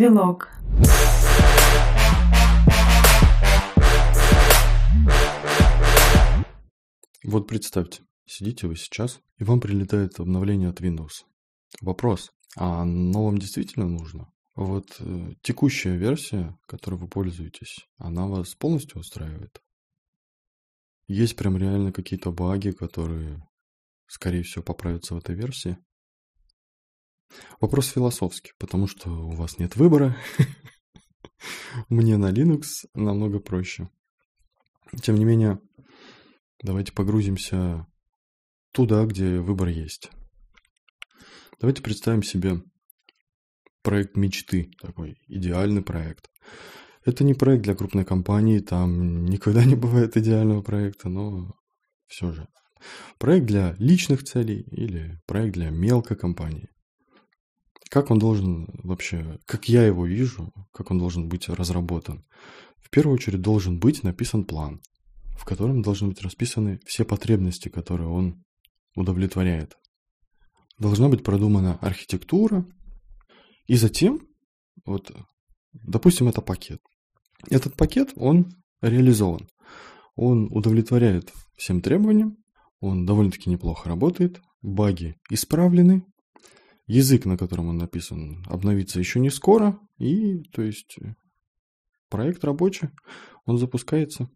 Девилог. Вот представьте, сидите вы сейчас, и вам прилетает обновление от Windows. Вопрос, а оно вам действительно нужно? Вот э, текущая версия, которой вы пользуетесь, она вас полностью устраивает? Есть прям реально какие-то баги, которые, скорее всего, поправятся в этой версии? Вопрос философский, потому что у вас нет выбора. Мне на Linux намного проще. Тем не менее, давайте погрузимся туда, где выбор есть. Давайте представим себе проект мечты, такой идеальный проект. Это не проект для крупной компании, там никогда не бывает идеального проекта, но все же. Проект для личных целей или проект для мелкой компании. Как он должен вообще, как я его вижу, как он должен быть разработан? В первую очередь должен быть написан план, в котором должны быть расписаны все потребности, которые он удовлетворяет. Должна быть продумана архитектура, и затем, вот, допустим, это пакет. Этот пакет, он реализован. Он удовлетворяет всем требованиям, он довольно-таки неплохо работает, баги исправлены, язык, на котором он написан, обновится еще не скоро, и, то есть, проект рабочий, он запускается.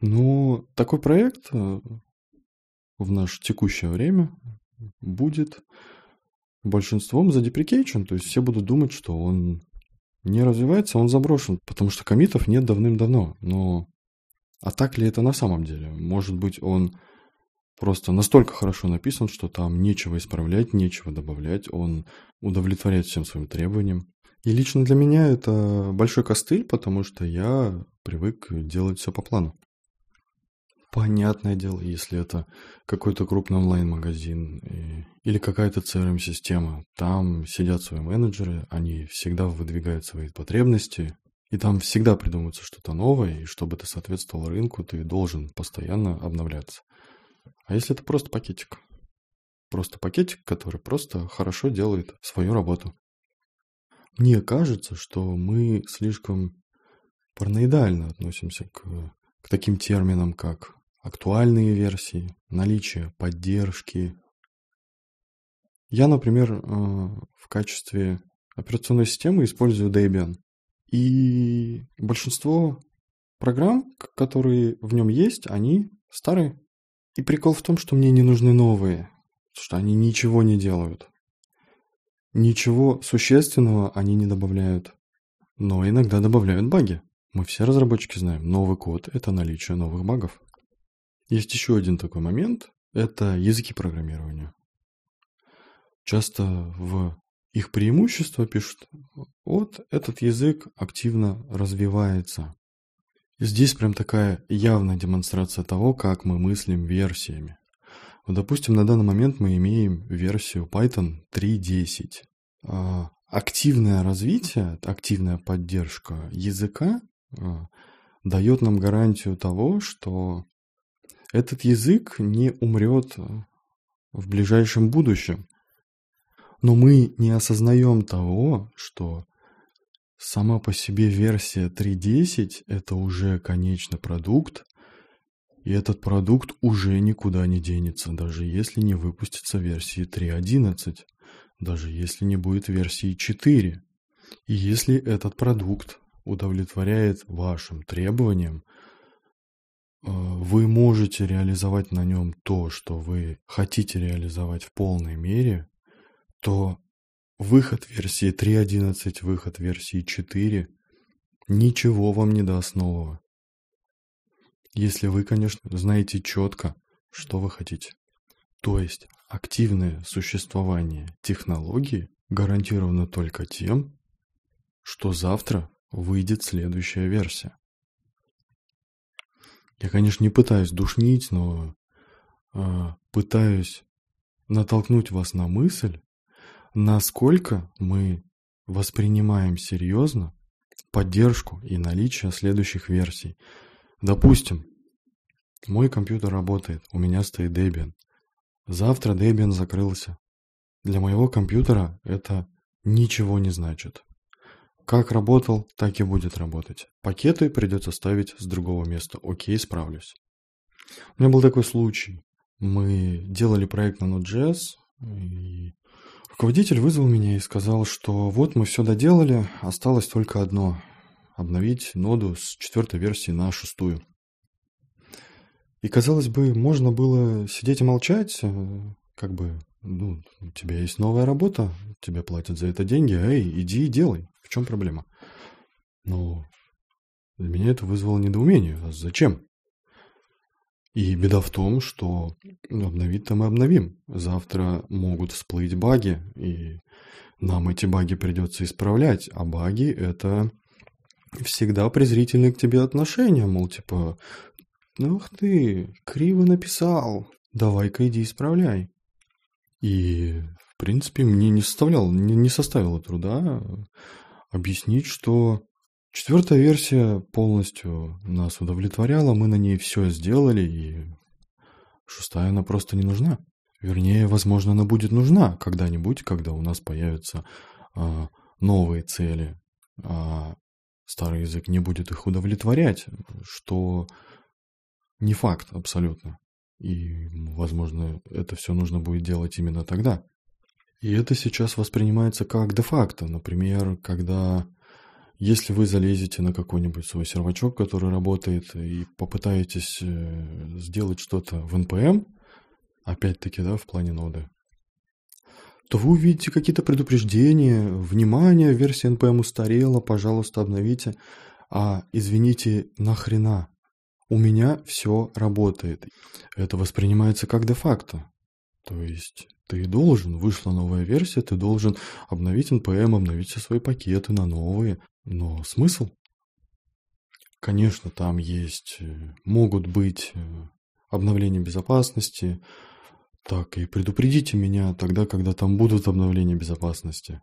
Но такой проект э, в наше текущее время будет большинством задеприкейчен, то есть все будут думать, что он не развивается, он заброшен, потому что комитов нет давным-давно. Но а так ли это на самом деле? Может быть, он просто настолько хорошо написан, что там нечего исправлять, нечего добавлять, он удовлетворяет всем своим требованиям. И лично для меня это большой костыль, потому что я привык делать все по плану. Понятное дело, если это какой-то крупный онлайн-магазин или какая-то CRM-система, там сидят свои менеджеры, они всегда выдвигают свои потребности, и там всегда придумывается что-то новое, и чтобы это соответствовало рынку, ты должен постоянно обновляться. А если это просто пакетик? Просто пакетик, который просто хорошо делает свою работу. Мне кажется, что мы слишком параноидально относимся к, к таким терминам, как актуальные версии, наличие поддержки. Я, например, э, в качестве операционной системы использую Debian. И большинство программ, которые в нем есть, они старые. И прикол в том, что мне не нужны новые, что они ничего не делают. Ничего существенного они не добавляют. Но иногда добавляют баги. Мы все разработчики знаем, новый код – это наличие новых багов. Есть еще один такой момент – это языки программирования. Часто в их преимущества пишут, вот этот язык активно развивается. Здесь прям такая явная демонстрация того, как мы мыслим версиями. Вот, допустим, на данный момент мы имеем версию Python 3.10. А, активное развитие, активная поддержка языка а, дает нам гарантию того, что этот язык не умрет в ближайшем будущем. Но мы не осознаем того, что сама по себе версия 3.10 это уже конечный продукт, и этот продукт уже никуда не денется, даже если не выпустится версии 3.11, даже если не будет версии 4. И если этот продукт удовлетворяет вашим требованиям, Э, вы можете реализовать на нем то, что вы хотите реализовать в полной мере, то выход версии 3.11, выход версии 4 ничего вам не даст нового. Если вы, конечно, знаете четко, что вы хотите. То есть активное существование технологии гарантировано только тем, что завтра выйдет следующая версия. Я, конечно, не пытаюсь душнить, но э, пытаюсь натолкнуть вас на мысль, насколько мы воспринимаем серьезно поддержку и наличие следующих версий. Допустим, мой компьютер работает, у меня стоит Debian. Завтра Debian закрылся. Для моего компьютера это ничего не значит. Как работал, так и будет работать. Пакеты придется ставить с другого места. Окей, справлюсь. У меня был такой случай. Мы делали проект на Node.js, и руководитель вызвал меня и сказал, что вот мы все доделали, осталось только одно – обновить ноду с четвертой версии на шестую. И, казалось бы, можно было сидеть и молчать, э, как бы, ну, у тебя есть новая работа, тебе платят за это деньги, эй, иди и делай, в чем проблема? Но для меня это вызвало недоумение, а зачем? И беда в том, что обновить-то мы обновим. Завтра могут всплыть баги, и нам эти баги придется исправлять. А баги – это всегда презрительные к тебе отношения. Мол, типа, ах ты, криво написал, давай-ка иди исправляй. И, в принципе, мне не составлял, не, не составило труда объяснить, что Четвертая версия полностью нас удовлетворяла, мы на ней все сделали, и шестая она просто не нужна. Вернее, возможно, она будет нужна когда-нибудь, когда у нас появятся а, новые цели, а старый язык не будет их удовлетворять, что не факт абсолютно. И, возможно, это все нужно будет делать именно тогда. И это сейчас воспринимается как де-факто. Например, когда если вы залезете на какой-нибудь свой сервачок, который работает, и попытаетесь э, сделать что-то в NPM, опять-таки, да, в плане ноды, то вы увидите какие-то предупреждения, внимание, версия NPM устарела, пожалуйста, обновите. А, извините, нахрена? У меня все работает. Это воспринимается как де-факто. То есть ты должен, вышла новая версия, ты должен обновить NPM, обновить все свои пакеты на новые. Но смысл? Конечно, там есть, э, могут быть э, обновления безопасности, так и предупредите меня тогда, когда там будут обновления безопасности.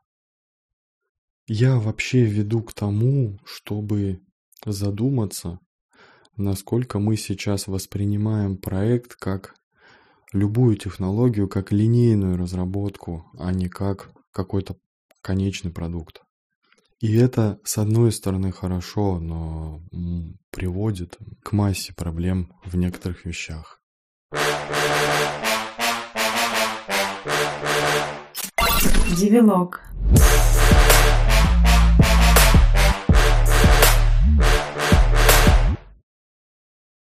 Я вообще веду к тому, чтобы задуматься, насколько мы сейчас воспринимаем проект как любую технологию, как линейную разработку, а не как какой-то конечный продукт. И это, с одной стороны, хорошо, но приводит к массе проблем в некоторых вещах. Девилог.